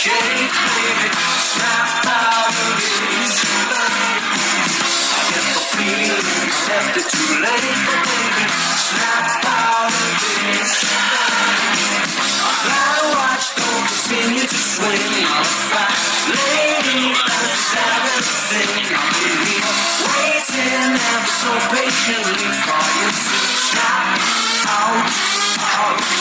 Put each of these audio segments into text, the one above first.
Shake, baby. Snap out of. I get the feeling left it too late, but baby. Snap out of this. I fly watch, don't continue to swing. I'm waiting ever so patiently for you to snap out of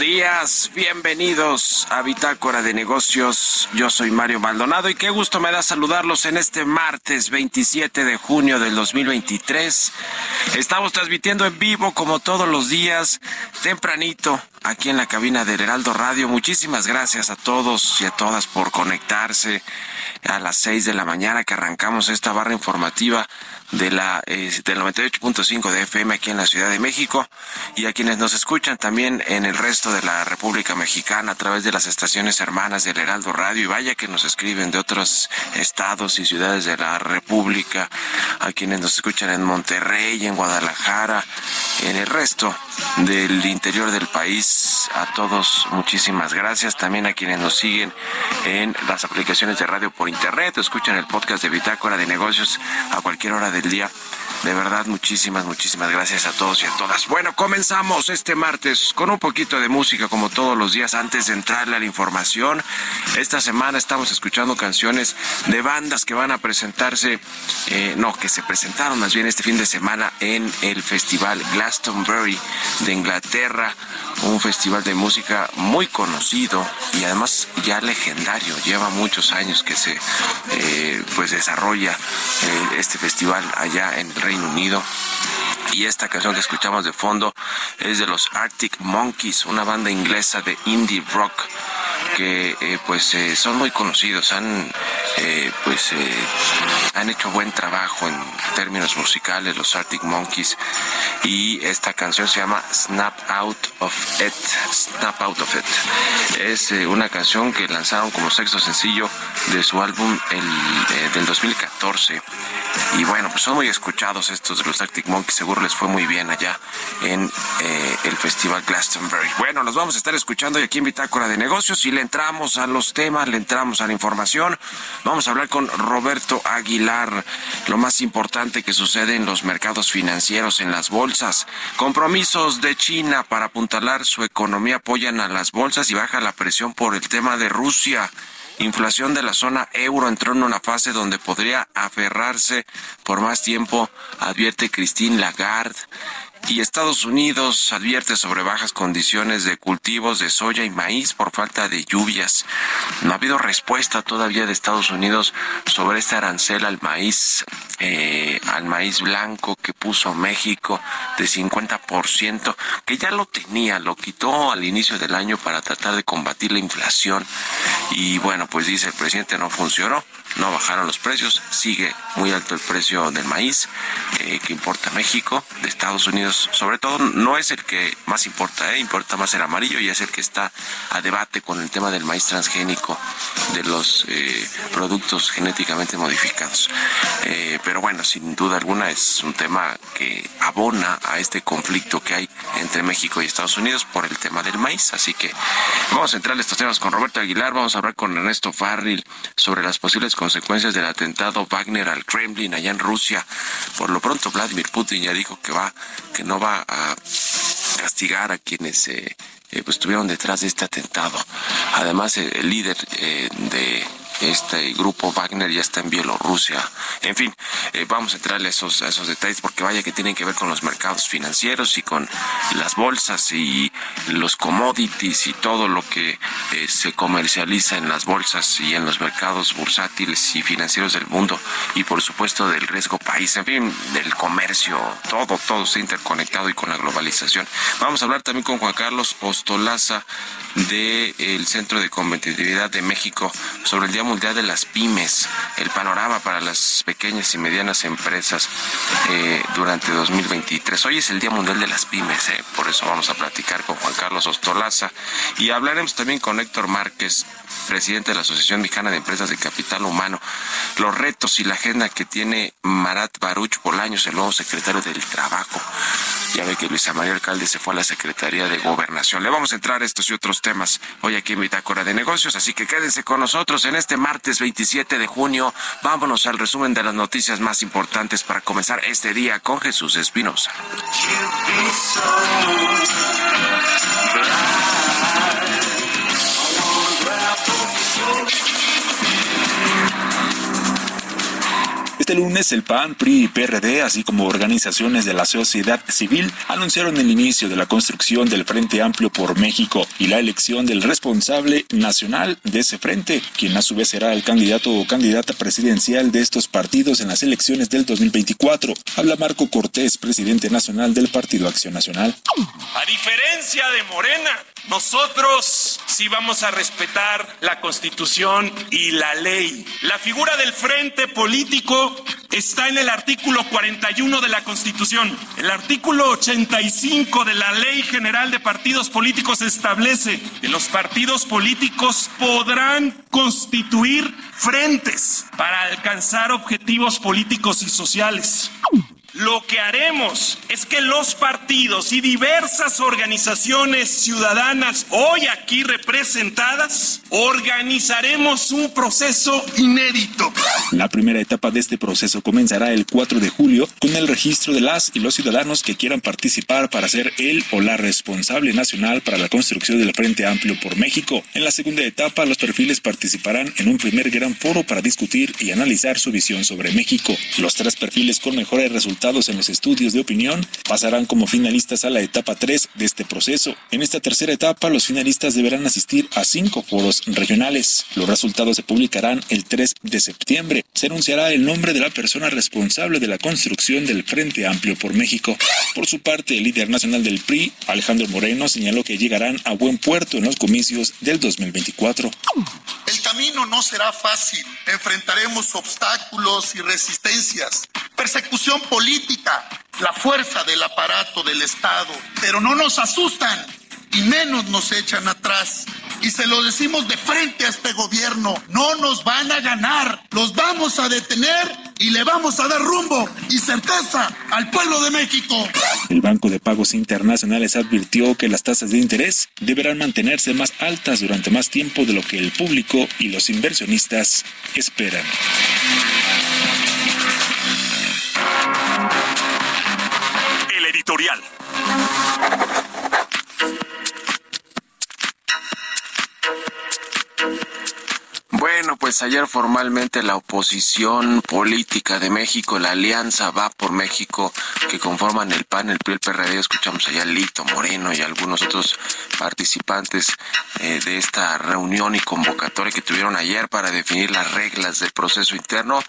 días. Bienvenidos a Bitácora de Negocios. Yo soy Mario Maldonado y qué gusto me da saludarlos en este martes 27 de junio del 2023. Estamos transmitiendo en vivo como todos los días, tempranito, aquí en la cabina del Heraldo Radio. Muchísimas gracias a todos y a todas por conectarse a las 6 de la mañana que arrancamos esta barra informativa de la eh, del 98.5 de FM aquí en la Ciudad de México. Y a quienes nos escuchan también en el resto de la República Mexicana a través de las estaciones hermanas del Heraldo Radio. Y vaya que nos escriben de otros estados y ciudades de la República, a quienes nos escuchan en Monterrey, en Guadalajara, en el resto del interior del país. A todos, muchísimas gracias. También a quienes nos siguen en las aplicaciones de radio por internet, escuchan el podcast de Bitácora de Negocios a cualquier hora del día. De verdad, muchísimas, muchísimas gracias a todos y a todas. Bueno, comenzamos este martes con un poquito de música como todos los días antes de entrarle a la información. Esta semana estamos escuchando canciones de bandas que van a presentarse, eh, no, que se presentaron más bien este fin de semana en el Festival Glastonbury de Inglaterra, un festival de música muy conocido y además ya legendario. Lleva muchos años que se eh, pues desarrolla eh, este festival allá en el Reino Unido. Y esta canción que escuchamos de fondo es de los Arctic Monkeys, una banda inglesa de indie rock que eh, pues eh, son muy conocidos, han eh, pues han hecho buen trabajo en términos musicales los Arctic Monkeys y esta canción se llama Snap Out of It, Snap Out of It. Es una canción que lanzaron como sexto sencillo de su álbum el, del 2014 y bueno, pues son muy escuchados estos de los Arctic Monkeys, seguro les fue muy bien allá en el Festival Glastonbury. Bueno, nos vamos a estar escuchando aquí en Bitácora de Negocios y le entramos a los temas, le entramos a la información. Vamos a hablar con Roberto Aguilar, lo más importante que sucede en los mercados financieros, en las bolsas. Compromisos de China para apuntalar su economía apoyan a las bolsas y baja la presión por el tema de Rusia. Inflación de la zona euro entró en una fase donde podría aferrarse por más tiempo, advierte Christine Lagarde. Y Estados Unidos advierte sobre bajas condiciones de cultivos de soya y maíz por falta de lluvias. No ha habido respuesta todavía de Estados Unidos sobre este arancel al maíz, eh, al maíz blanco que puso México de 50%, que ya lo tenía, lo quitó al inicio del año para tratar de combatir la inflación. Y bueno, pues dice el presidente no funcionó no bajaron los precios, sigue muy alto el precio del maíz eh, que importa México, de Estados Unidos sobre todo, no es el que más importa, eh, importa más el amarillo y es el que está a debate con el tema del maíz transgénico, de los eh, productos genéticamente modificados. pero bueno, sin duda alguna es un tema que abona a este conflicto que hay entre México y Estados Unidos por el tema del maíz, así que vamos a entrar en estos temas con Roberto Aguilar, vamos a hablar con Ernesto Farril sobre las posibles consecuencias del atentado Wagner al Kremlin allá en Rusia. Por lo pronto Vladimir Putin ya dijo que va que no va a castigar a quienes eh, eh, pues, estuvieron detrás de este atentado. Además, el líder eh, de este grupo Wagner ya está en Bielorrusia. En fin, eh, vamos a entrarle a esos, esos detalles porque vaya que tienen que ver con los mercados financieros y con las bolsas y los commodities y todo lo que eh, se comercializa en las bolsas y en los mercados bursátiles y financieros del mundo y por supuesto del riesgo país, en fin, del comercio, todo, todo está interconectado y con la globalización. Vamos a hablar también con Juan Carlos Ostolaza del Centro de Competitividad de México sobre el Día Mundial de las Pymes, el panorama para las pequeñas y medianas empresas eh, durante 2023. Hoy es el Día Mundial de las Pymes, eh, por eso vamos a platicar con Juan Carlos Ostolaza y hablaremos también con Héctor Márquez, presidente de la Asociación Mexicana de Empresas de Capital Humano, los retos y la agenda que tiene Marat Baruch Bolaños, el nuevo secretario del Trabajo. Ya ve que Luisa María Alcalde se fue a la Secretaría de Gobernación. Le vamos a entrar a estos y otros temas hoy aquí en Bitácora de Negocios, así que quédense con nosotros en este martes 27 de junio. Vámonos al resumen de las noticias más importantes para comenzar este día con Jesús Espinosa. Este lunes el PAN, PRI y PRD, así como organizaciones de la sociedad civil, anunciaron el inicio de la construcción del Frente Amplio por México y la elección del responsable nacional de ese frente, quien a su vez será el candidato o candidata presidencial de estos partidos en las elecciones del 2024. Habla Marco Cortés, presidente nacional del Partido Acción Nacional. A diferencia de Morena, nosotros sí vamos a respetar la Constitución y la ley. La figura del frente político está en el artículo 41 de la Constitución. El artículo 85 de la Ley General de Partidos Políticos establece que los partidos políticos podrán constituir frentes para alcanzar objetivos políticos y sociales. Lo que haremos es que los partidos y diversas organizaciones ciudadanas hoy aquí representadas organizaremos un proceso inédito. La primera etapa de este proceso comenzará el 4 de julio con el registro de las y los ciudadanos que quieran participar para ser el o la responsable nacional para la construcción del Frente Amplio por México. En la segunda etapa, los perfiles participarán en un primer gran foro para discutir y analizar su visión sobre México. Los tres perfiles con mejores resultados en los estudios de opinión pasarán como finalistas a la etapa 3 de este proceso. En esta tercera etapa, los finalistas deberán asistir a cinco foros regionales. Los resultados se publicarán el 3 de septiembre. Se anunciará el nombre de la persona responsable de la construcción del Frente Amplio por México. Por su parte, el líder nacional del PRI, Alejandro Moreno, señaló que llegarán a buen puerto en los comicios del 2024. El camino no será fácil. Enfrentaremos obstáculos y resistencias, persecución política, la fuerza del aparato del Estado, pero no nos asustan y menos nos echan atrás. Y se lo decimos de frente a este gobierno, no nos van a ganar, los vamos a detener y le vamos a dar rumbo y certeza al pueblo de México. El Banco de Pagos Internacionales advirtió que las tasas de interés deberán mantenerse más altas durante más tiempo de lo que el público y los inversionistas esperan. Editorial. Bueno, pues ayer formalmente la oposición política de México, la Alianza Va por México, que conforman el PAN, el PRI, el PRD, escuchamos allá Lito Moreno y algunos otros participantes eh, de esta reunión y convocatoria que tuvieron ayer para definir las reglas del proceso interno,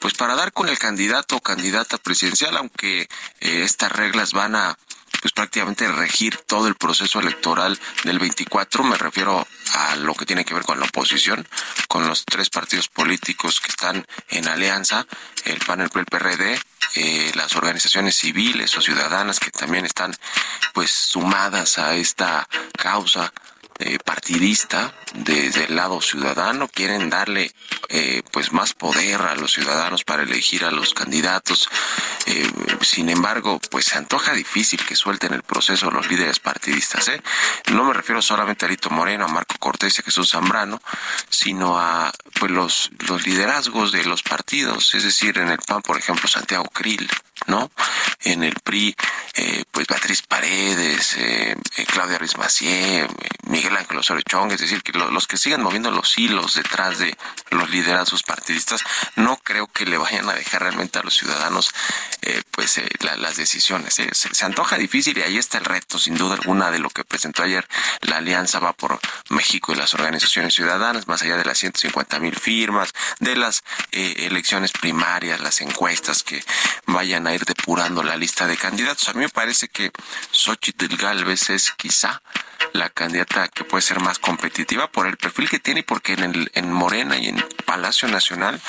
pues para dar con el candidato o candidata presidencial, aunque eh, estas reglas van a pues prácticamente regir todo el proceso electoral del 24, me refiero a lo que tiene que ver con la oposición, con los tres partidos políticos que están en alianza, el PAN, el PRD, eh, las organizaciones civiles o ciudadanas que también están pues sumadas a esta causa eh, partidista desde el lado ciudadano quieren darle eh, pues más poder a los ciudadanos para elegir a los candidatos eh, sin embargo pues se antoja difícil que suelten el proceso los líderes partidistas ¿eh? no me refiero solamente a Lito Moreno a Marco Cortés y a Jesús Zambrano sino a pues los los liderazgos de los partidos es decir en el PAN por ejemplo Santiago Krill ¿no? En el PRI, eh, pues Beatriz Paredes, eh, eh, Claudia Ruiz Macié, Miguel Ángel Osorio Chong, es decir, que lo, los que sigan moviendo los hilos detrás de los liderazgos partidistas, no creo que le vayan a dejar realmente a los ciudadanos pues la, las decisiones. Se, se, antoja difícil y ahí está el reto, sin duda alguna, de lo que presentó ayer la Alianza Va por México y las organizaciones ciudadanas, más allá de las 150 mil firmas, de las elecciones primarias, las encuestas que vayan a ir depurando la lista de candidatos. A mí me parece que Xochitl Galvez es quizá la candidata que puede ser más competitiva por el perfil que tiene y porque en, el, en Morena y en Palacio Nacional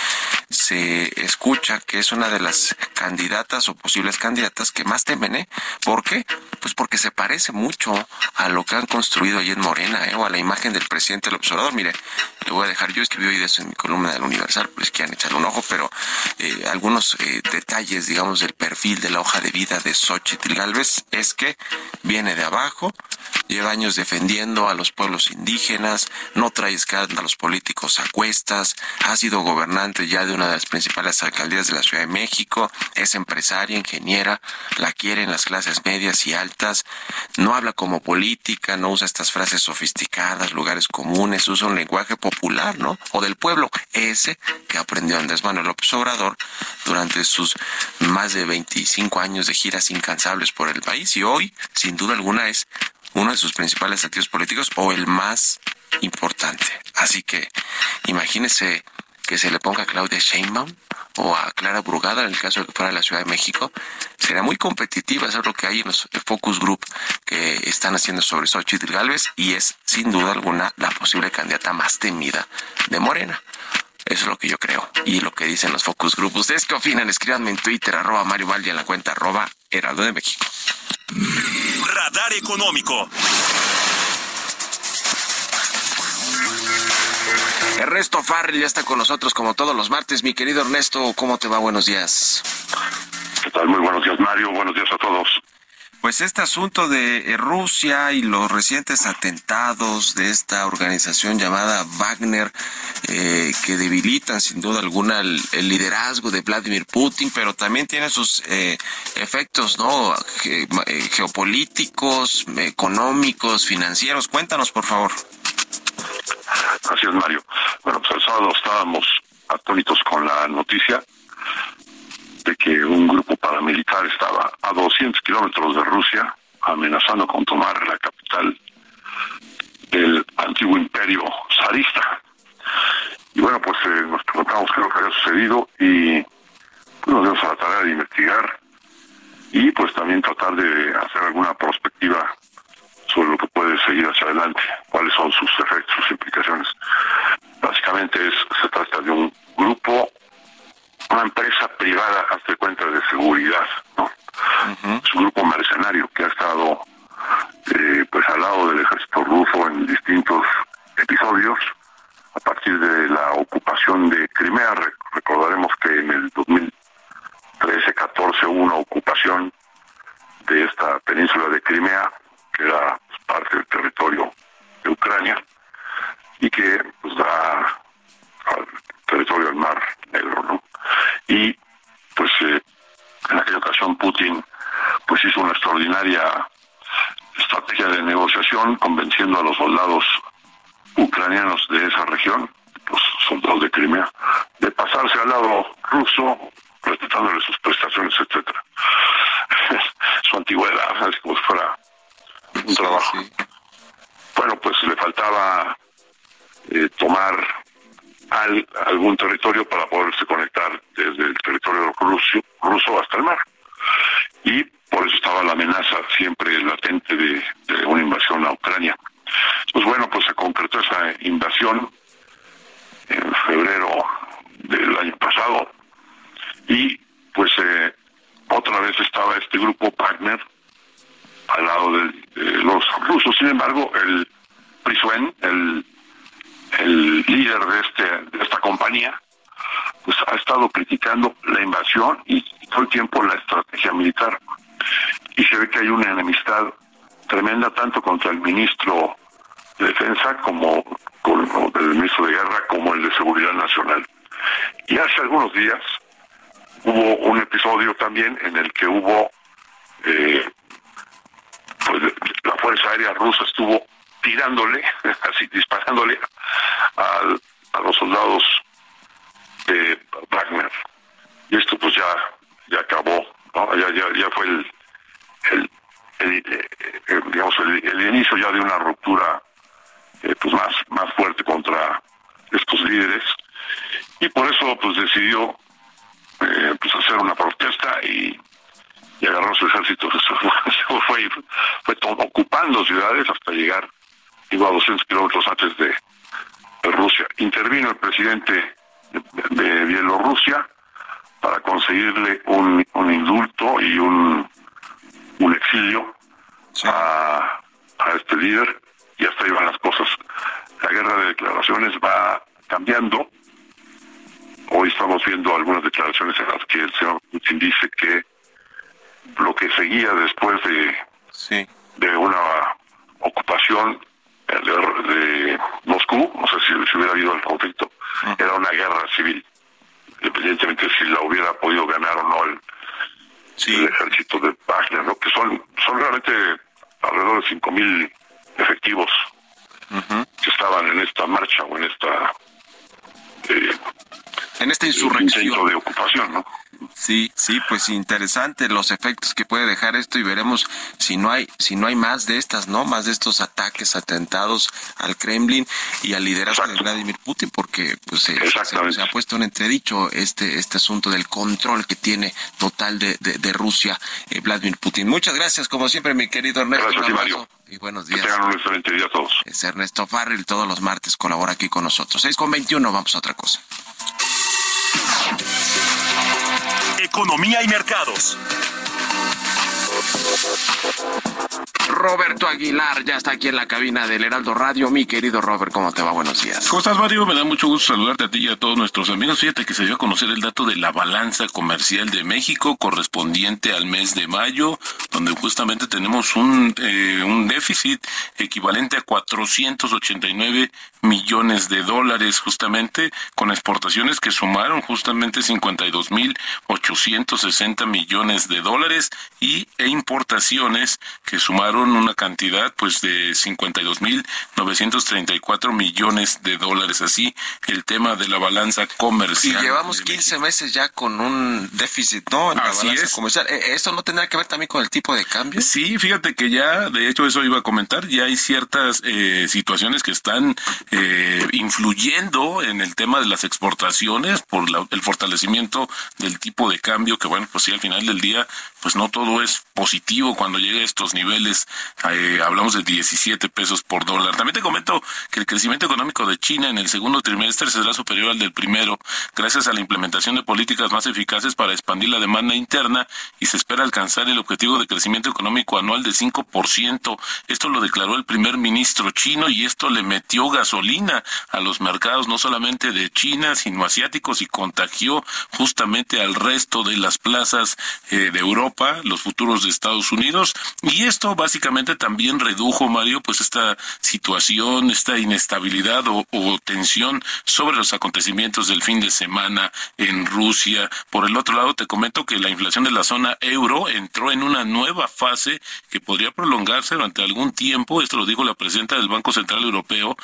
se escucha que es una de las candidatas o posibles candidatas que más temen, ¿eh? ¿Por qué? Pues porque se parece mucho a lo que han construido ahí en Morena, ¿eh? O a la imagen del presidente del observador. Mire, le voy a dejar, yo escribí hoy de eso en mi columna del Universal, pues que han echado un ojo, pero eh, algunos eh, detalles, digamos, del perfil de la hoja de vida de Xochitl Galvez es que viene de abajo, lleva años defendiendo a los pueblos indígenas, no trae escándalos políticos a cuestas, ha sido gobernante ya de una de las principales alcaldías de la Ciudad de México, es empresaria, ingeniera, la quieren las clases medias y altas, no habla como política, no usa estas frases sofisticadas, lugares comunes, usa un lenguaje popular, ¿no? O del pueblo, ese que aprendió Andrés Manuel López Obrador durante sus más de 25 años de giras incansables por el país y hoy, sin duda alguna, es uno de sus principales activos políticos o el más importante. Así que imagínese que se le ponga a Claudia Sheinbaum o a Clara Brugada en el caso de que fuera la Ciudad de México, será muy competitiva, eso es lo que hay en los focus group que están haciendo sobre Xochitl Galvez y es sin duda alguna la posible candidata más temida de Morena. Eso es lo que yo creo y lo que dicen los focus group. ¿Ustedes qué opinan? Escríbanme en Twitter, arroba Mario Valdi en la cuenta arroba Heraldo de México. Radar Económico. Ernesto Farrell ya está con nosotros como todos los martes. Mi querido Ernesto, ¿cómo te va? Buenos días. ¿Qué tal? Muy buenos días, Mario. Buenos días a todos. Pues este asunto de eh, Rusia y los recientes atentados de esta organización llamada Wagner, eh, que debilitan sin duda alguna el, liderazgo de Vladimir Putin, pero también tiene sus eh, efectos no geopolíticos, económicos, financieros. Cuéntanos, por favor. Así Mario. Bueno, pues el sábado estábamos atónitos con la noticia de que un grupo paramilitar estaba a 200 kilómetros de Rusia amenazando con tomar la capital del antiguo imperio zarista. Y bueno, pues eh, nos preguntamos qué es lo que había sucedido y pues, nos dimos a la tarea de investigar y pues también tratar de hacer alguna perspectiva sobre lo que puede seguir hacia adelante, cuáles son sus efectos, sus implicaciones. Básicamente es, se trata de un grupo una empresa privada, hasta cuenta, de seguridad, ¿no? Es un grupo mercenario que ha estado eh, pues al lado del ejército ruso en distintos episodios a partir de la ocupación de Crimea. recordaremos que en el 2013-14 hubo una ocupación de esta península de Crimea, que era parte del territorio de Ucrania, y que pues, da al territorio del Mar Negro, ¿no? y pues eh, en aquella ocasión Putin pues hizo una extraordinaria estrategia de negociación convenciendo a los soldados ucranianos de esa región, los soldados de Crimea, de pasarse al lado ruso, respetándole sus prestaciones, etcétera. Su antigüedad, ¿sabes? como si fuera un trabajo. Bueno, pues le faltaba eh, tomar algún territorio para poderse conectar desde el territorio ruso, ruso hasta el mar. Y por eso estaba la amenaza siempre latente de, una invasión a Ucrania. Pues bueno, pues se concretó esa invasión en febrero del año pasado y pues eh, otra vez estaba este grupo Wagner al lado de, los rusos. Sin embargo, el Prisuen, el el líder de, este, de esta compañía, pues ha estado criticando la invasión y, todo el tiempo la estrategia militar. Y se ve que hay una enemistad tremenda tanto contra el ministro de Defensa como con el ministro de Guerra como el de Seguridad Nacional. Y hace algunos días hubo un episodio también en el que hubo eh, pues la Fuerza Aérea Rusa estuvo tirándole, así disparándole a los soldados de Wagner. Y esto pues ya, ya acabó, ya, ya, ya fue el, el, eh, eh, digamos el, inicio ya de una ruptura eh, pues más, más fuerte contra estos líderes. Y por eso pues decidió pues hacer una protesta y, y agarró su ejército, se fue, fue ocupando ciudades hasta llegar iba a 200 kilómetros antes de, Rusia. Intervino el presidente de, Bielorrusia para conseguirle un, indulto y un, un exilio a, a este líder y hasta ahí van las cosas. La guerra de declaraciones va cambiando. Hoy estamos viendo algunas declaraciones en las que el señor Putin dice que lo que seguía después de, de una ocupación de, Moscú, no sé si, hubiera habido el conflicto, era una guerra civil, independientemente si la hubiera podido ganar o no el, ejército de Wagner, ¿no? que son, son realmente alrededor de 5.000 efectivos que estaban en esta marcha o en esta... Eh, en esta insurrección. de ocupación, ¿no? Sí, sí, pues interesante los efectos que puede dejar esto y veremos si no hay si no hay más de estas, ¿no? Más de estos ataques, atentados al Kremlin y al liderazgo de Vladimir Putin, porque pues se, ha puesto en entredicho este este asunto del control que tiene total de, de, Rusia eh, Vladimir Putin. Muchas gracias, como siempre, mi querido Ernesto. Gracias, y buenos días. Que tengan un excelente día a todos. Es Ernesto Farrell, todos los martes colabora aquí con nosotros. 6 con 21, vamos a otra cosa. Economía y mercados. Roberto Aguilar ya está aquí en la cabina del Heraldo Radio. Mi querido Robert, ¿cómo te va? Buenos días. ¿Cómo estás, Mario? Me da mucho gusto saludarte a ti y a todos nuestros amigos. Fíjate que se dio a conocer el dato de la balanza comercial de México correspondiente al mes de mayo, donde justamente tenemos un, eh, un déficit equivalente a 489 millones de dólares, justamente con exportaciones que sumaron justamente 52.860 millones de dólares y e importaciones que sumaron una cantidad pues de 52.934 millones de dólares. Así el tema de la balanza comercial. Y llevamos 15 meses ya con un déficit, ¿no? En la balanza comercial. ¿E-, ¿Esto no tendrá que ver también con el tipo de cambio? Sí, fíjate que ya, de hecho eso iba a comentar, ya hay ciertas eh, situaciones que están eh, influyendo en el tema de las exportaciones por el fortalecimiento del tipo de cambio, que bueno, pues sí, al final del día, pues no todo es positivo cuando llega a estos niveles, eh, hablamos de 17 pesos por dólar. También te comento que el crecimiento económico de China en el segundo trimestre será superior al del primero, gracias a la implementación de políticas más eficaces para expandir la demanda interna y se espera alcanzar el objetivo de crecimiento económico anual de 5%. Esto lo declaró el primer ministro chino y esto le metió gasolina a los mercados no solamente de China, sino asiáticos y contagió justamente al resto de las plazas eh, de Europa, los futuros de Estados Unidos. Y esto básicamente también redujo, Mario, pues esta situación, esta inestabilidad o, o tensión sobre los acontecimientos del fin de semana en Rusia. Por el otro lado, te comento que la inflación de la zona euro entró en una nueva fase que podría prolongarse durante algún tiempo. Esto lo dijo la presidenta del Banco Central Europeo,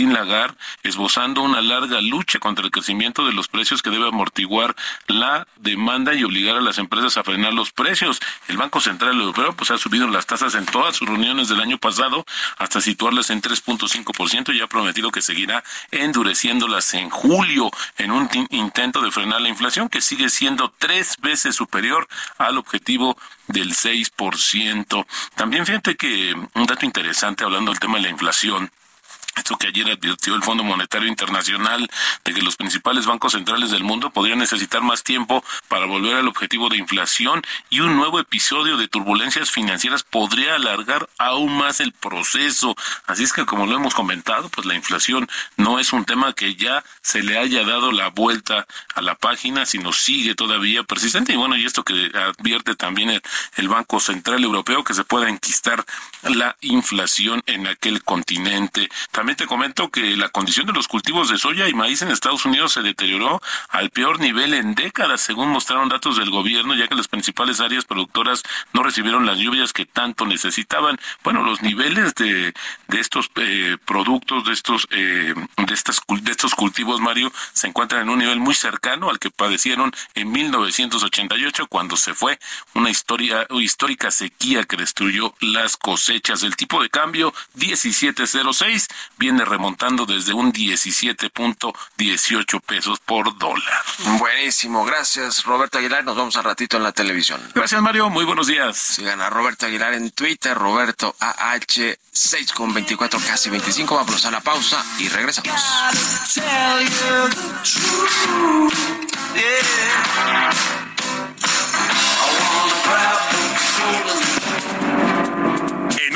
Christine Lagarde esbozando una larga lucha contra el crecimiento de los precios que debe amortiguar la demanda y obligar a las empresas a frenar los precios. El Banco Central Europeo pues ha subido las tasas en todas sus reuniones del año pasado hasta situarlas en 3.5% y ha prometido que seguirá endureciéndolas en julio en un intento de frenar la inflación que sigue siendo tres veces superior al objetivo del 6%. También fíjate que un dato interesante hablando del tema de la inflación esto que ayer advirtió el Fondo Monetario Internacional de que los principales bancos centrales del mundo podrían necesitar más tiempo para volver al objetivo de inflación y un nuevo episodio de turbulencias financieras podría alargar aún más el proceso. Así es que como lo hemos comentado, pues la inflación no es un tema que ya se le haya dado la vuelta a la página, sino sigue todavía persistente. Y bueno, y esto que advierte también el, el Banco Central Europeo, que se pueda enquistar la inflación en aquel continente. También te comento que la condición de los cultivos de soya y maíz en Estados Unidos se deterioró al peor nivel en décadas, según mostraron datos del gobierno, ya que las principales áreas productoras no recibieron las lluvias que tanto necesitaban. Bueno, los niveles de, de estos eh, productos, de estos, eh, de, estas, de estos cultivos, Mario, se encuentran en un nivel muy cercano al que padecieron en 1988, cuando se fue una historia, histórica sequía que destruyó las cosechas. El tipo de cambio 1706 viene remontando desde un 17.18 pesos por dólar. Buenísimo, gracias Roberto Aguilar, nos vemos al ratito en la televisión. Gracias Mario, muy buenos días. Sigan a Roberto Aguilar en Twitter, Roberto AH 6 con 24, casi 25, vamos a la pausa y regresamos.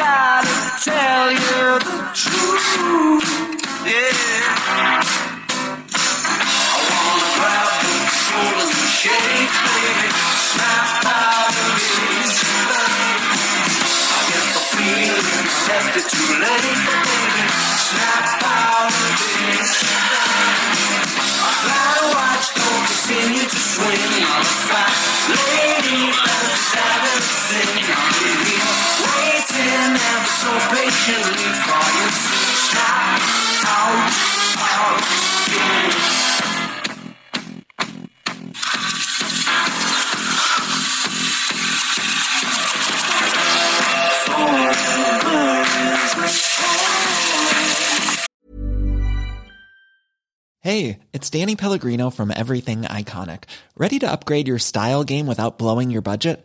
Gotta tell you the truth. Yeah. I wanna grab the shoulders and shake, baby. Snap out of this. I get the feeling, left it too late, baby. Snap out of this. I fly to watch, don't continue to swing on the fat lady. Let's have it sing. I'm waiting ever so patiently for you to out. Hey, it's Danny Pellegrino from Everything Iconic. Ready to upgrade your style game without blowing your budget?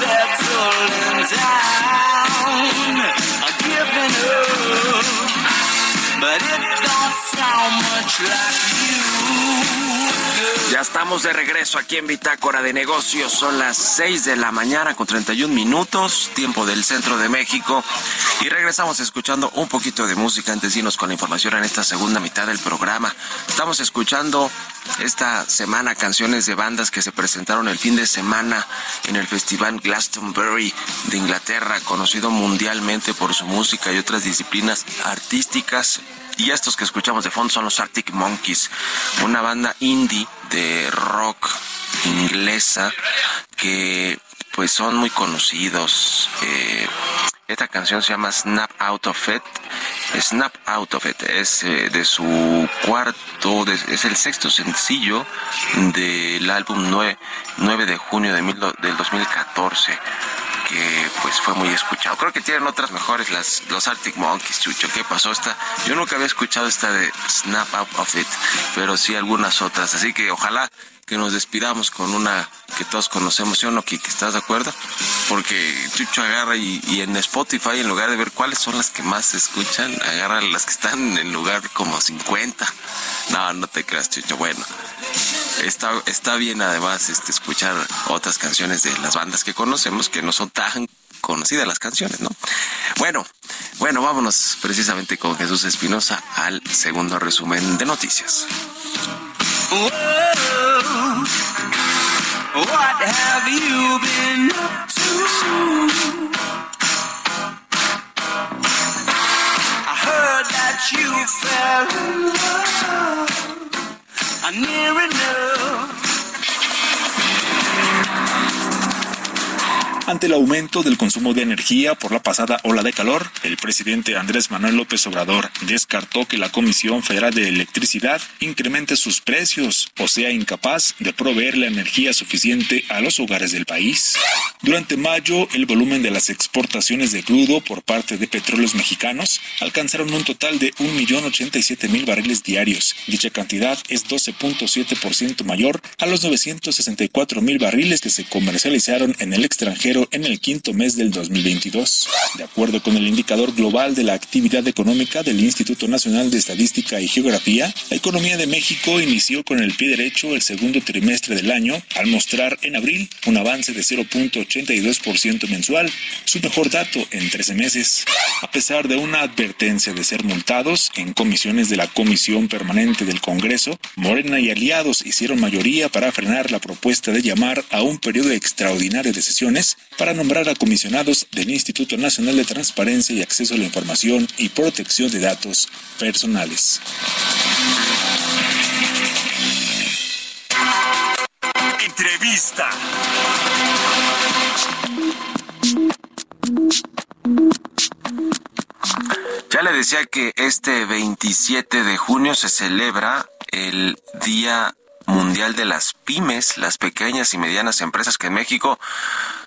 Settling down, giving up, Ya estamos de regreso aquí en Bitácora de Negocios. Son las 6 de la mañana con 31 minutos, tiempo del centro de México. Y regresamos escuchando un poquito de música antes de irnos con la información en esta segunda mitad del programa. Estamos escuchando esta semana canciones de bandas que se presentaron el fin de semana en el Festival Glastonbury de Inglaterra, conocido mundialmente por su música y otras disciplinas artísticas. Y estos que escuchamos de fondo son los Arctic Monkeys, una banda indie de rock inglesa que pues son muy conocidos. Eh, esta canción se llama Snap Out of It. Snap Out of It es eh, de su cuarto, es el sexto sencillo del álbum 9, 9 de junio de del 2014 que pues fue muy escuchado. Creo que tienen otras mejores las los Arctic Monkeys, Chucho. ¿Qué pasó esta? Yo nunca había escuchado esta de Snap Out of It, pero sí algunas otras. Así que ojalá que nos despidamos con una que todos conocemos, ¿sí o no, Kike? ¿Estás de acuerdo? Porque Chucho agarra y, en Spotify, en lugar de ver cuáles son las que más se escuchan, agarra las que están en lugar como 50. No, no te creas, Chucho. Bueno, está, está bien además este, escuchar otras canciones de las bandas que conocemos que no son tan conocidas las canciones, ¿no? Bueno, bueno, vámonos precisamente con Jesús Espinosa al segundo resumen de noticias. Whoa, what have you been up to? I heard that you fell in love. I'm near enough. Ante el aumento del consumo de energía por la pasada ola de calor, el presidente Andrés Manuel López Obrador descartó que la Comisión Federal de Electricidad incremente sus precios o sea incapaz de proveer la energía suficiente a los hogares del país. Durante mayo, el volumen de las exportaciones de crudo por parte de petróleos mexicanos alcanzaron un total de 1.087.000 barriles diarios. Dicha cantidad es 12.7% mayor a los 964.000 barriles que se comercializaron en el extranjero en el quinto mes del 2022. De acuerdo con el indicador global de la actividad económica del Instituto Nacional de Estadística y Geografía, la economía de México inició con el pie derecho el segundo trimestre del año al mostrar en abril un avance de 0.82% mensual, su mejor dato en 13 meses. A pesar de una advertencia de ser multados en comisiones de la Comisión Permanente del Congreso, Morena y aliados hicieron mayoría para frenar la propuesta de llamar a un periodo extraordinario de sesiones para nombrar a comisionados del Instituto Nacional de Transparencia y Acceso a la Información y Protección de Datos Personales. Entrevista. Ya le decía que este 27 de junio se celebra el Día Mundial de las Pymes, las pequeñas y medianas empresas que en México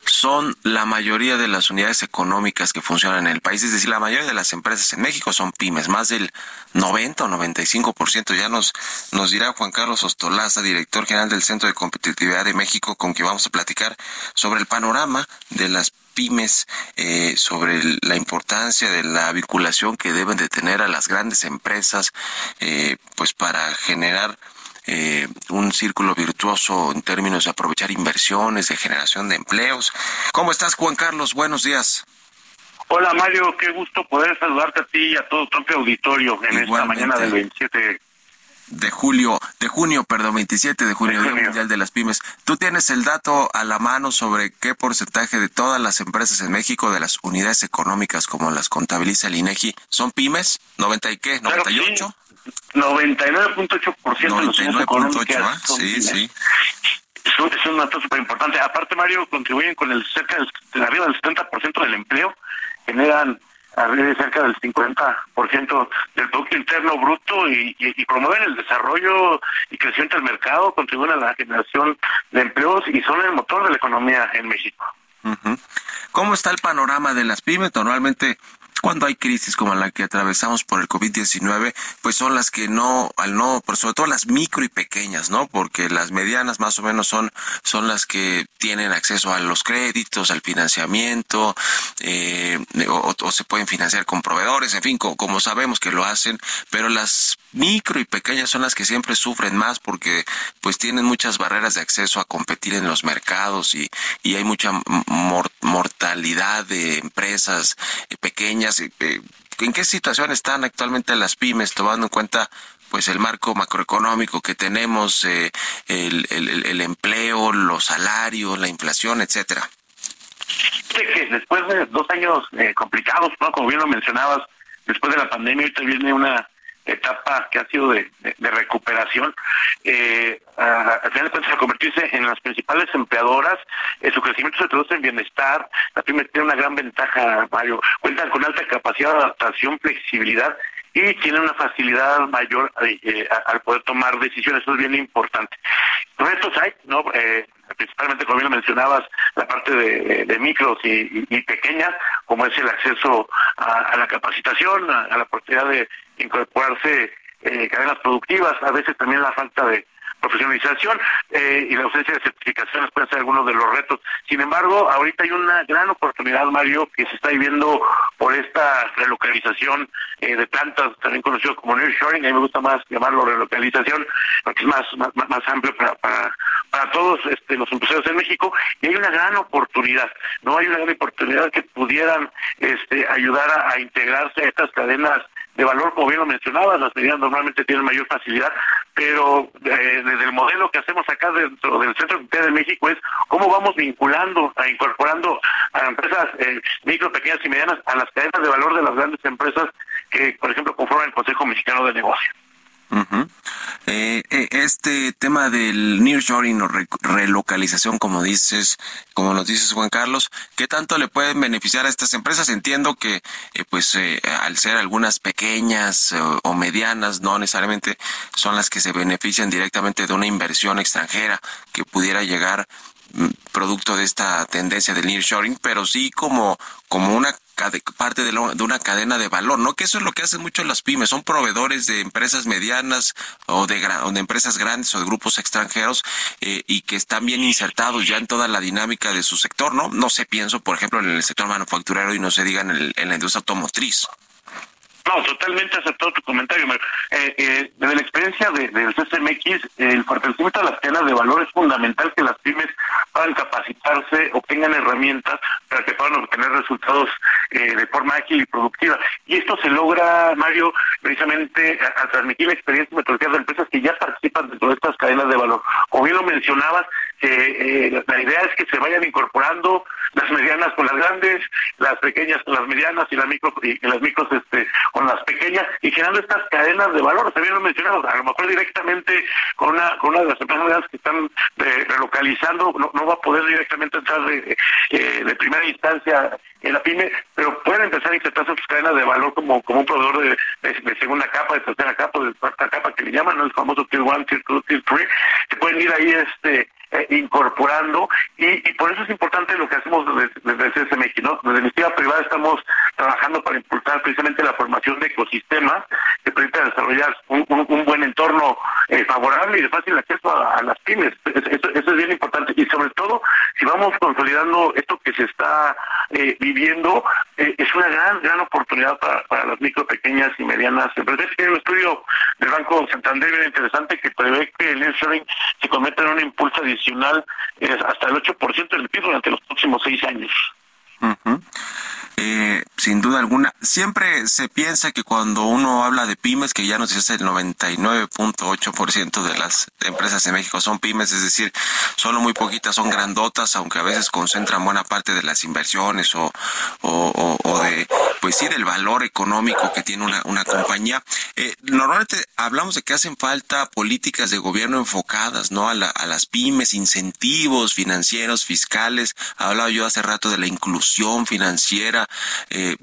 son la mayoría de las unidades económicas que funcionan en el país, es decir, la mayoría de las empresas en México son pymes, más del 90 o 95%. Ya nos, nos dirá Juan Carlos Ostolaza, director general del Centro de Competitividad de México, con quien vamos a platicar sobre el panorama de las pymes, eh, sobre la importancia de la vinculación que deben de tener a las grandes empresas, eh, pues para generar eh, un círculo virtuoso en términos de aprovechar inversiones, de generación de empleos. ¿Cómo estás, Juan Carlos? Buenos días. Hola Mario, qué gusto poder saludarte a ti y a todo tu amplio auditorio en esta mañana del 27 de julio, de junio, perdón, 27 de junio, Día Mundial de las Pymes. ¿Tú tienes el dato a la mano sobre qué porcentaje de todas las empresas en México, de las unidades económicas como las contabiliza el INEGI, son pymes? ¿90 y qué? ¿98? 99.8% de los 99.8, sí, sí. Es un, dato súper importante. Aparte, Mario, contribuyen con el cerca del, arriba del 70% del empleo, generan cerca del 50% del Producto Interno Bruto y, y, promueven el desarrollo y crecimiento del mercado, contribuyen a la generación de empleos y son el motor de la economía en México. ¿Cómo está el panorama de las pymes? Normalmente cuando hay crisis como la que atravesamos por el COVID-19, pues son las que no, al no, pero sobre todo las micro y pequeñas, ¿no? Porque las medianas más o menos son, son las que tienen acceso a los créditos, al financiamiento, eh, o, se pueden financiar con proveedores, en fin, como sabemos que lo hacen, pero las micro y pequeñas son las que siempre sufren más porque pues tienen muchas barreras de acceso a competir en los mercados y, y hay mucha mortalidad de empresas eh, pequeñas. Eh, eh, ¿En qué situación están actualmente las pymes tomando en cuenta pues el marco macroeconómico que tenemos, el, el, empleo, los salarios, la inflación, etcétera? después de dos años complicados, ¿no? como bien lo mencionabas, después de la pandemia, ahorita viene una etapa que ha sido de, recuperación, eh, al final de cuentas a convertirse en las principales empleadoras, eh, su crecimiento se traduce en bienestar, la pyme tiene una gran ventaja, Mario, cuentan con alta capacidad de adaptación, flexibilidad y tienen una facilidad mayor eh, al poder tomar decisiones, eso es bien importante. Retos hay, ¿no? Eh, principalmente como bien mencionabas, la parte de, micros y, pequeñas, como es el acceso a, la capacitación, a, la oportunidad de incorporarse eh, cadenas productivas, a veces también la falta de profesionalización eh, y la ausencia de certificaciones pueden ser algunos de los retos. Sin embargo, ahorita hay una gran oportunidad, Mario, que se está viviendo por esta relocalización eh, de plantas, también conocido como nearshoring, a mí me gusta más llamarlo relocalización, porque es más, más, más amplio para, para, para todos este, los empresarios en México, y hay una gran oportunidad, ¿no? Hay una gran oportunidad que pudieran este, ayudar a integrarse a estas cadenas de valor, como bien lo mencionabas, las medidas normalmente tienen mayor facilidad, pero eh, desde el modelo que hacemos acá dentro del Centro de México es cómo vamos vinculando, a incorporando a empresas eh, micro, pequeñas y medianas a las cadenas de valor de las grandes empresas que, por ejemplo, conforman el Consejo Mexicano de Negocios. Eh, eh, este tema del nearshoring o relocalización, como dices, como nos dices Juan Carlos, ¿qué tanto le pueden beneficiar a estas empresas? Entiendo que, eh, pues, al ser algunas pequeñas o medianas, no necesariamente son las que se benefician directamente de una inversión extranjera que pudiera llegar mm, producto de esta tendencia del nearshoring, pero sí como, como una parte de, de, una cadena de valor, ¿no? Que eso es lo que hacen mucho las pymes, son proveedores de empresas medianas o de, de empresas grandes o de grupos extranjeros eh, y que están bien insertados ya en toda la dinámica de su sector, ¿no? No sé, pienso, por ejemplo, en el sector manufacturero y no se diga en la industria automotriz. No, totalmente aceptado tu comentario. Eh, eh, desde la experiencia de, del CCMX, el fortalecimiento de las cadenas de valor es fundamental que las pymes puedan capacitarse, obtengan herramientas para que puedan obtener resultados eh, de forma ágil y productiva. Y esto se logra, Mario, precisamente al transmitir la experiencia metodológica de empresas que ya participan dentro de estas cadenas de valor. Como bien lo mencionabas, eh, la idea es que se vayan incorporando las medianas con las grandes, las pequeñas con las medianas y las micro y las micros este con las pequeñas y generando estas cadenas de valor. También lo mencionado, a lo mejor directamente con una con una de las empresas que están eh, relocalizando no, va a poder directamente entrar de, eh, de primera instancia en la pyme, pero pueden empezar a intentar sus cadenas de valor como, como un proveedor de, de, segunda capa, de tercera capa, de cuarta capa que le llaman, ¿no? el famoso Tier 1, Tier 2, Tier 3, que pueden ir ahí este eh, incorporando y, y, por eso es importante lo que hacemos desde, desde CSMX, ¿no? Desde la iniciativa privada estamos trabajando para impulsar precisamente la formación de ecosistemas que permita desarrollar un, buen entorno eh, favorable y de fácil acceso a, las pymes. Eso, eso, es bien importante y sobre todo si vamos consolidando esto que se está eh, viviendo, es una gran gran oportunidad para, para las micro, pequeñas y medianas empresas. Hay un estudio del Banco Santander bien interesante que prevé que el insuring se convierta en un impulso adicional hasta el 8% del PIB durante los próximos seis años. Eh, sin duda alguna. Siempre se piensa que cuando uno habla de pymes, que ya nos dice el 99.8% de las empresas en México son pymes, es decir, solo muy poquitas son grandotas, aunque a veces concentran buena parte de las inversiones o, o, o, de, pues sí, del valor económico que tiene una, una compañía. Eh, normalmente hablamos de que hacen falta políticas de gobierno enfocadas, ¿no? A, la, a las pymes, incentivos financieros, fiscales. Hablaba yo hace rato de la inclusión financiera, eh,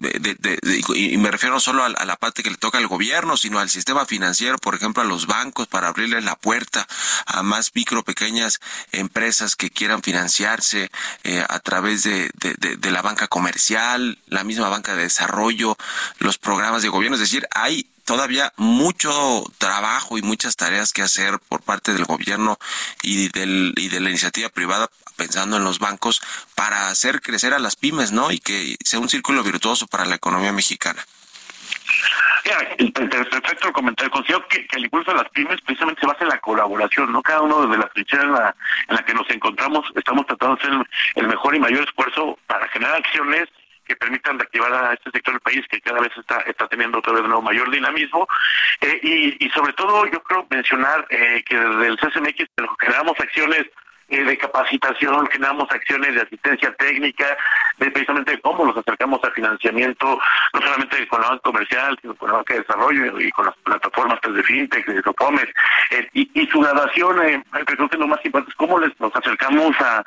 y me refiero no solo a, la parte que le toca al gobierno, sino al sistema financiero, por ejemplo, a los bancos para abrirles la puerta a más micro, pequeñas empresas que quieran financiarse eh, a través de, de la banca comercial, la misma banca de desarrollo, los programas de gobierno. Es decir, hay todavía mucho trabajo y muchas tareas que hacer por parte del gobierno y, del, y de la iniciativa privada pensando en los bancos para hacer crecer a las pymes, ¿no? Y que sea un círculo virtuoso para la economía mexicana. perfecto el comentario. Considero que, el impulso de las pymes precisamente se basa en la colaboración, ¿no? Cada uno de las trincheras en la, en la que nos encontramos estamos tratando de hacer el mejor y mayor esfuerzo para generar acciones que permitan reactivar a este sector del país que cada vez está está teniendo otra vez nuevo mayor dinamismo eh, y, y sobre todo yo creo mencionar eh, que desde el CSMX generamos acciones eh, de capacitación, generamos acciones de asistencia técnica, de precisamente cómo nos acercamos al financiamiento, no solamente con la banca comercial, sino con la banca de desarrollo y con las plataformas pues, de fintech, de Socomes, eh, y, su graduación, eh, creo que lo más importante es cómo les, nos acercamos a,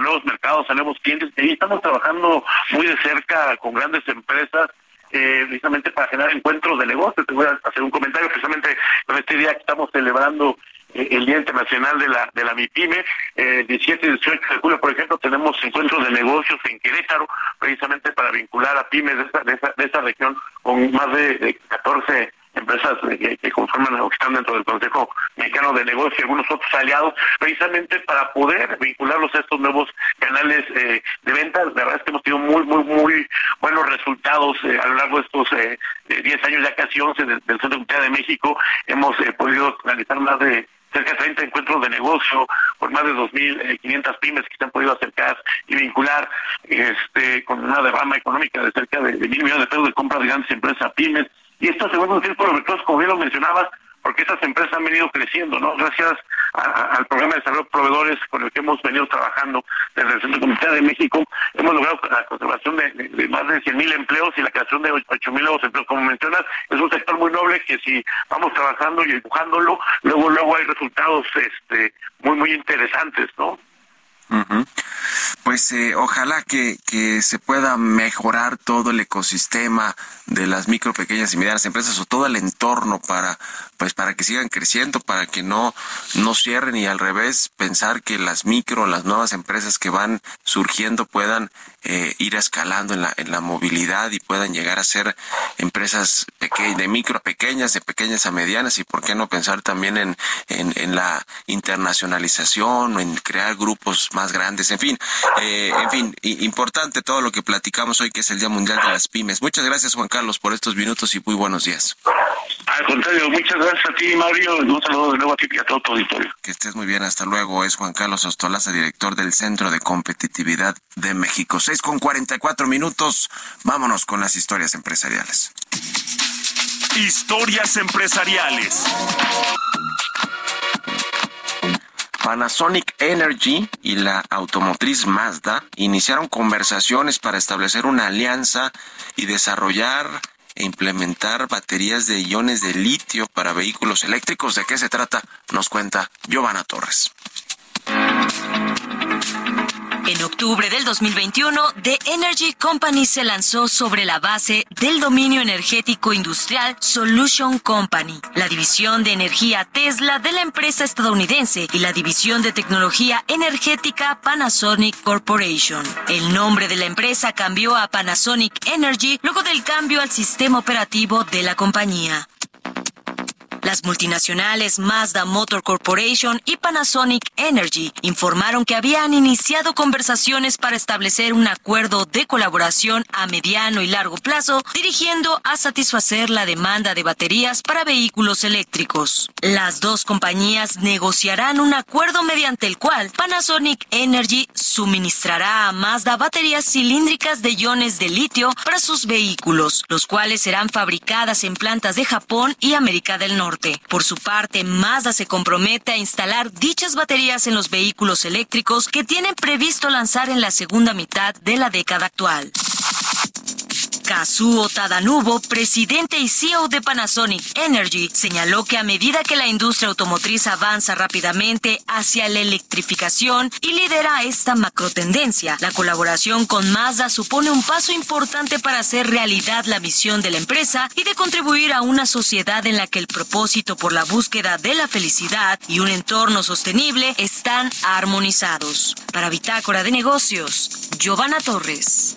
nuevos mercados, a nuevos clientes, y estamos trabajando muy de cerca con grandes empresas eh, precisamente para generar encuentros de negocios. Te voy a hacer un comentario precisamente con este día que estamos celebrando el Día Internacional de la de la MIPYME, eh, 17 y 18 de julio, por ejemplo, tenemos encuentros de negocios en Querétaro, precisamente para vincular a pymes de esta, de esta, de esta región con más de, de 14 empresas eh, que, conforman o que están dentro del Consejo Mexicano de Negocios y algunos otros aliados, precisamente para poder vincularlos a estos nuevos canales eh, de venta. La verdad es que hemos tenido muy, muy, muy buenos resultados eh, a lo largo de estos 10 años, ya casi 11 del, Centro de México. Hemos podido realizar más de cerca de 30 encuentros de negocio con más de 2.500 pymes que se han podido acercar y vincular este con una derrama económica de cerca de, mil millones de pesos de compra de grandes empresas pymes. Y esto se un círculo virtuoso, como bien lo mencionabas, porque estas empresas han venido creciendo, ¿no? Gracias al programa de desarrollo de proveedores con el que hemos venido trabajando desde el Centro Comunitario de México, hemos logrado la conservación de, más de 100.000 empleos y la creación de 8.000 nuevos empleos. Como mencionas, es un sector muy noble que si vamos trabajando y empujándolo, luego luego hay resultados este muy muy interesantes, ¿no? Pues eh, ojalá que, que se pueda mejorar todo el ecosistema de las micro, pequeñas y medianas empresas o todo el entorno para pues para que sigan creciendo, para que no no cierren y al revés pensar que las micro, las nuevas empresas que van surgiendo puedan eh, ir escalando en la en la movilidad y puedan llegar a ser empresas de micro pequeñas, de pequeñas a medianas y por qué no pensar también en en, en la internacionalización, en crear grupos más grandes, en fin, eh, en fin, importante todo lo que platicamos hoy que es el Día Mundial de las Pymes. Muchas gracias Juan Carlos por estos minutos y muy buenos días. Al contrario, muchas gracias a ti, Mario. Un saludo de nuevo a ti y a todo tu auditorio. Que estés muy bien, hasta luego. Es Juan Carlos Ostolaza, director del Centro de Competitividad de México. Con cuarenta y cuatro minutos. Vámonos con las historias empresariales. Historias empresariales. Panasonic Energy y la automotriz Mazda iniciaron conversaciones para establecer una alianza y desarrollar e implementar baterías de iones de litio para vehículos eléctricos. ¿De qué se trata? Nos cuenta Giovanna Torres. En octubre del 2021, The Energy Company se lanzó sobre la base del dominio energético industrial Solution Company, la división de energía Tesla de la empresa estadounidense y la división de tecnología energética Panasonic Corporation. El nombre de la empresa cambió a Panasonic Energy luego del cambio al sistema operativo de la compañía. Las multinacionales Mazda Motor Corporation y Panasonic Energy informaron que habían iniciado conversaciones para establecer un acuerdo de colaboración a mediano y largo plazo, dirigiendo a satisfacer la demanda de baterías para vehículos eléctricos. Las dos compañías negociarán un acuerdo mediante el cual Panasonic Energy suministrará a Mazda baterías cilíndricas de iones de litio para sus vehículos, los cuales serán fabricadas en plantas de Japón y América del Norte. Por su parte, Mazda se compromete a instalar dichas baterías en los vehículos eléctricos que tienen previsto lanzar en la segunda mitad de la década actual. Kazuo Tadanubo, presidente y CEO de Panasonic Energy, señaló que a medida que la industria automotriz avanza rápidamente hacia la electrificación y lidera esta macrotendencia, la colaboración con Mazda supone un paso importante para hacer realidad la misión de la empresa y de contribuir a una sociedad en la que el propósito por la búsqueda de la felicidad y un entorno sostenible están armonizados. Para Bitácora de Negocios, Giovanna Torres.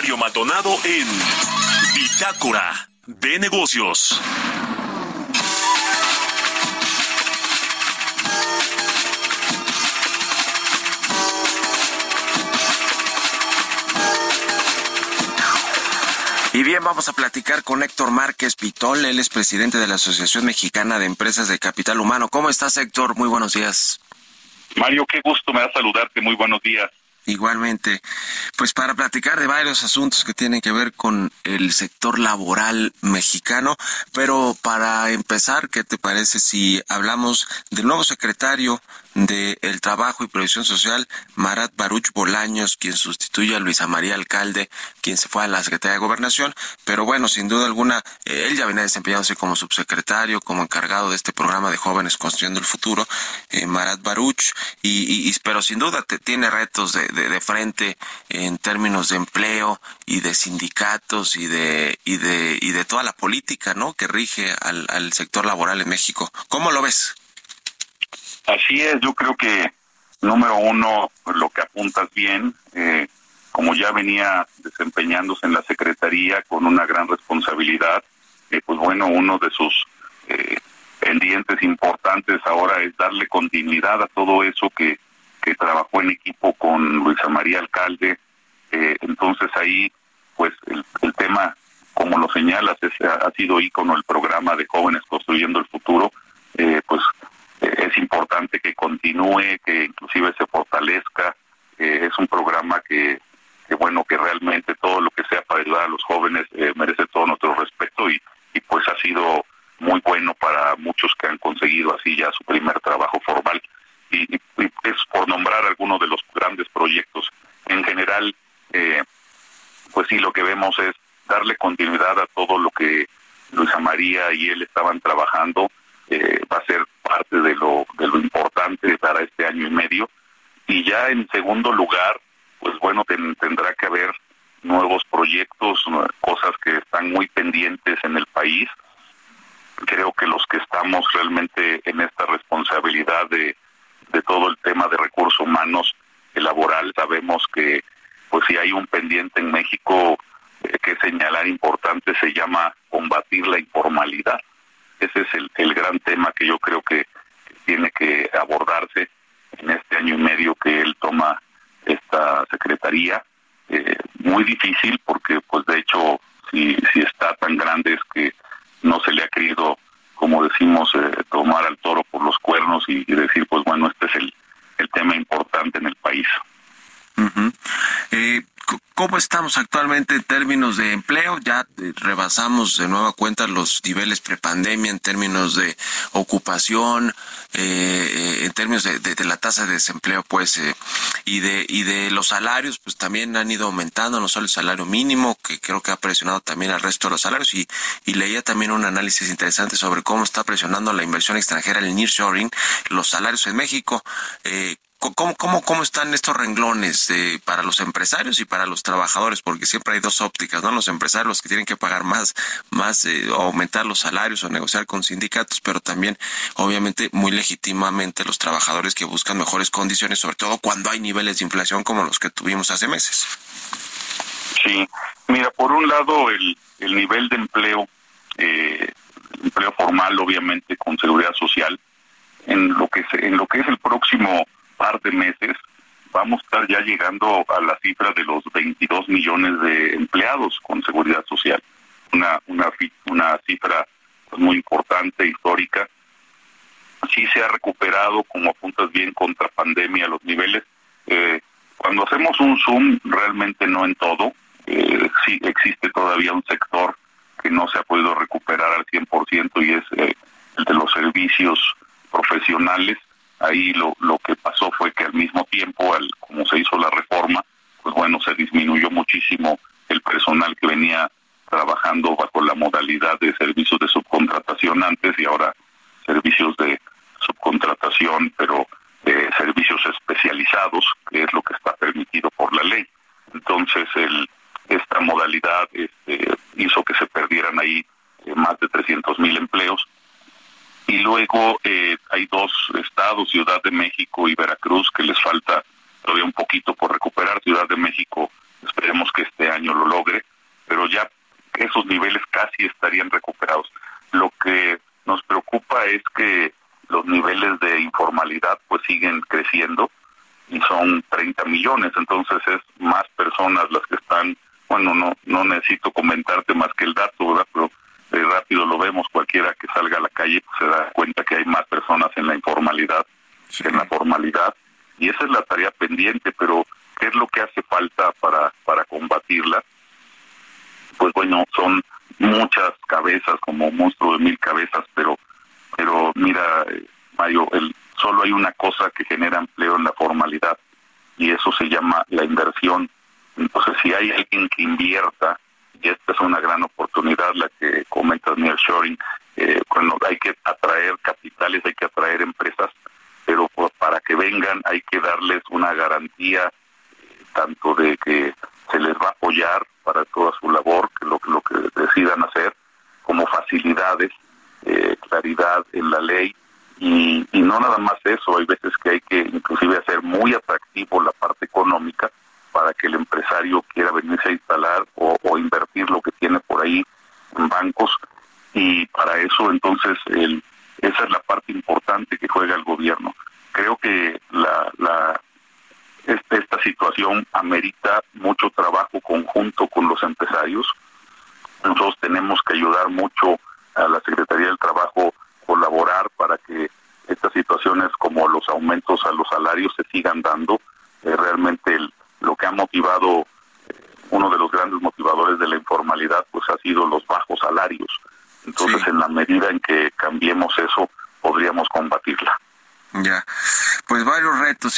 Mario Maldonado en Bitácora de Negocios. Y bien, vamos a platicar con Héctor Márquez Pitol, él es presidente de la Asociación Mexicana de Empresas de Capital Humano. ¿Cómo estás, Héctor? Muy buenos días. Mario, qué gusto me da saludarte. Muy buenos días. Igualmente, pues para platicar de varios asuntos que tienen que ver con el sector laboral mexicano, pero para empezar, ¿qué te parece si hablamos del nuevo secretario del Trabajo y Previsión Social, Marat Baruch Bolaños, quien sustituye a Luisa María Alcalde, quien se fue a la Secretaría de Gobernación, pero bueno, sin duda alguna, eh, él ya venía desempeñándose como subsecretario, como encargado de este programa de jóvenes construyendo el futuro, eh, Marat Baruch, y, y, pero sin duda te, tiene retos de, de, de, frente en términos de empleo y de sindicatos y de, y de, y de toda la política, ¿no? Que rige al, al sector laboral en México. ¿Cómo lo ves? Así es, yo creo que número uno, lo que apuntas bien, eh, como ya venía desempeñándose en la Secretaría con una gran responsabilidad, eh, pues bueno, uno de sus eh, pendientes importantes ahora es darle continuidad a todo eso que, que trabajó en equipo con Luisa María Alcalde. entonces ahí, pues el, el, tema, como lo señalas, es, ha sido ícono el programa de jóvenes construyendo el futuro, pues es importante que continúe, que inclusive se fortalezca. Eh, es un programa que, que, bueno, que realmente todo lo que sea para ayudar a los jóvenes eh, merece todo nuestro respeto y, y pues ha sido muy bueno para muchos que han conseguido así ya su primer trabajo formal. Y, y, y es por nombrar algunos de los grandes proyectos. En general, eh, pues sí, lo que vemos es darle continuidad a todo lo que Luisa María y él estaban trabajando. Eh, va a ser parte de lo, de lo importante para este año y medio. Y ya en segundo lugar, pues bueno, ten, tendrá que haber nuevos proyectos, cosas que están muy pendientes en el país. Creo que los que estamos realmente en esta responsabilidad de, de todo el tema de recursos humanos laboral, sabemos que pues si hay un pendiente en México eh, que señalar importante, se llama combatir la informalidad ese es el, el gran tema que yo creo que tiene que abordarse en este año y medio que él toma esta secretaría. Eh, muy difícil porque, pues de hecho, si, si está tan grande es que no se le ha querido, como decimos, eh, tomar al toro por los cuernos y, y, decir, pues bueno, este es el, el tema importante en el país. Uh -huh. eh, ¿Cómo estamos actualmente en términos de empleo? Ya rebasamos de nueva cuenta los niveles prepandemia en términos de ocupación, eh, en términos de, la tasa de desempleo, pues, eh, y de y de los salarios, pues también han ido aumentando, no solo el salario mínimo, que creo que ha presionado también al resto de los salarios, y, y leía también un análisis interesante sobre cómo está presionando la inversión extranjera, el nearshoring, los salarios en México. Eh, ¿Cómo, cómo, cómo están estos renglones eh, para los empresarios y para los trabajadores? Porque siempre hay dos ópticas, ¿no? Los empresarios los que tienen que pagar más, más eh, aumentar los salarios o negociar con sindicatos, pero también, obviamente, muy legítimamente los trabajadores que buscan mejores condiciones, sobre todo cuando hay niveles de inflación como los que tuvimos hace meses. Sí, mira, por un lado el, el nivel de empleo, eh, empleo formal obviamente con seguridad social, en lo que en lo que es el próximo par de meses vamos a estar ya llegando a la cifra de los 22 millones de empleados con seguridad social, una una una cifra pues, muy importante histórica. Sí se ha recuperado, como apuntas bien, contra pandemia los niveles. Eh, cuando hacemos un zoom, realmente no en todo, eh, sí existe todavía un sector que no se ha podido recuperar al 100% y es eh, el de los servicios profesionales. Ahí lo, lo que pasó fue que al mismo tiempo, al, como se hizo la reforma, pues bueno, se disminuyó muchísimo el personal que venía trabajando bajo la modalidad de servicios de subcontratación antes y ahora servicios de subcontratación, pero eh, servicios especializados, que es lo que está permitido por la ley. Entonces, el, esta modalidad este, hizo que se perdieran ahí eh, más de 300 mil empleos. Y luego eh, hay dos estados, Ciudad de México y Veracruz, que les falta todavía un poquito por recuperar. Ciudad de México, esperemos que este año lo logre, pero ya esos niveles casi estarían recuperados. Lo que nos preocupa es que los niveles de informalidad pues siguen creciendo y son 30 millones, entonces es más personas las que están, bueno, no no necesito comentarte más que el dato, ¿verdad? Pero de rápido lo vemos, cualquiera que salga a la calle pues, se da cuenta que hay más personas en la informalidad que en la formalidad y esa es la tarea pendiente, pero ¿qué es lo que hace falta para para combatirla? Pues bueno, son muchas cabezas, como un monstruo de mil cabezas, pero pero mira, eh, Mario, el, solo hay una cosa que genera empleo en la formalidad y eso se llama la inversión. Entonces, si hay alguien que invierta, y esta es una gran oportunidad, la que comenta Neil Shoring, eh, cuando hay que atraer capitales, hay que atraer empresas, pero para que vengan hay que darles una garantía eh, tanto de que se les va a apoyar para toda su labor, que lo, lo que decidan hacer, como facilidades, eh, claridad en la ley. Y, no nada más eso, hay veces que hay que inclusive hacer muy atractivo la parte económica para que el empresario quiera venirse a instalar o, invertir lo que tiene por ahí en bancos y para eso entonces el, esa es la parte importante que juega el gobierno. Creo que la, la este, esta situación amerita mucho trabajo con los empresarios. Nosotros tenemos que ayudar mucho a la Secretaría del Trabajo colaborar para que estas situaciones como los aumentos a los salarios se sigan dando. Eh, realmente lo que ha motivado, eh, uno de los grandes motivadores de la informalidad, pues ha sido los bajos salarios. Entonces, en la medida en que cambiemos eso, podríamos combatirla. Ya, pues varios retos,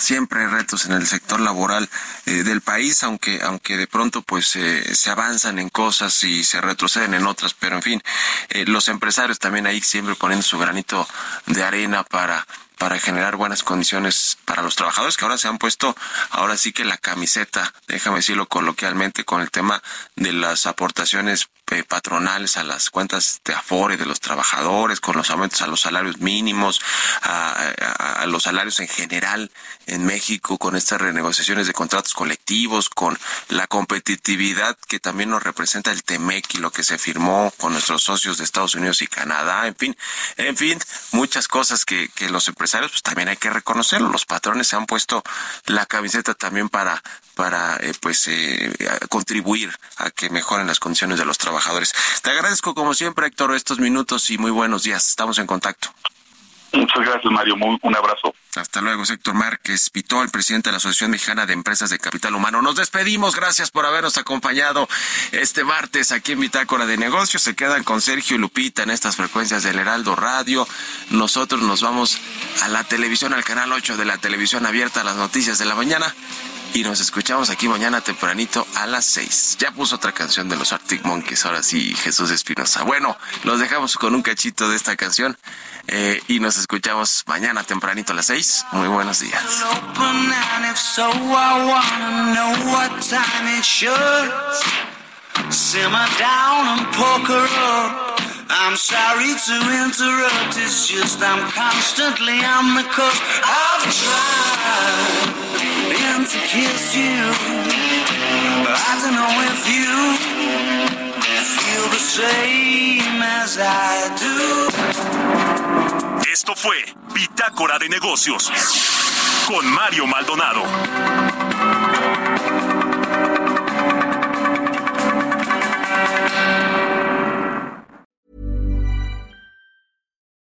siempre hay retos en el sector laboral eh, del país, aunque aunque de pronto pues eh, se avanzan en cosas y se retroceden en otras, pero en fin, eh, los empresarios también ahí siempre poniendo su granito de arena para para generar buenas condiciones para los trabajadores que ahora se han puesto, ahora sí que la camiseta, déjame decirlo coloquialmente, con el tema de las aportaciones patronales a las cuentas de Afore de los trabajadores, con los aumentos a los salarios mínimos, a, los salarios en general en México, con estas renegociaciones de contratos colectivos, con la competitividad que también nos representa el TEMEC y lo que se firmó con nuestros socios de Estados Unidos y Canadá, en fin, en fin, muchas cosas que, que los empresarios pues también hay que reconocerlo, los patrones se han puesto la camiseta también para para eh, pues eh, contribuir a que mejoren las condiciones de los trabajadores. Te agradezco como siempre, Héctor, estos minutos y muy buenos días. Estamos en contacto. Muchas gracias, Mario. un abrazo. Hasta luego, Héctor Márquez Pitó, el presidente de la Asociación Mexicana de Empresas de Capital Humano. Nos despedimos. Gracias por habernos acompañado este martes aquí en Bitácora de Negocios. Se quedan con Sergio y Lupita en estas frecuencias del Heraldo Radio. Nosotros nos vamos a la televisión, al canal 8 de la televisión abierta a las noticias de la mañana y nos escuchamos aquí mañana tempranito a las 6. Ya puso otra canción de los Arctic Monkeys, ahora sí, Jesús Espinosa. Bueno, los dejamos con un cachito de esta canción eh, y nos escuchamos mañana tempranito a las 6. Muy buenos días. Simmer down and poker up. I'm sorry to interrupt, it's just I'm constantly on the coast. I've tried and to kiss you. I don't know if you feel the same as I do. Esto fue Bitácora de Negocios con Mario Maldonado.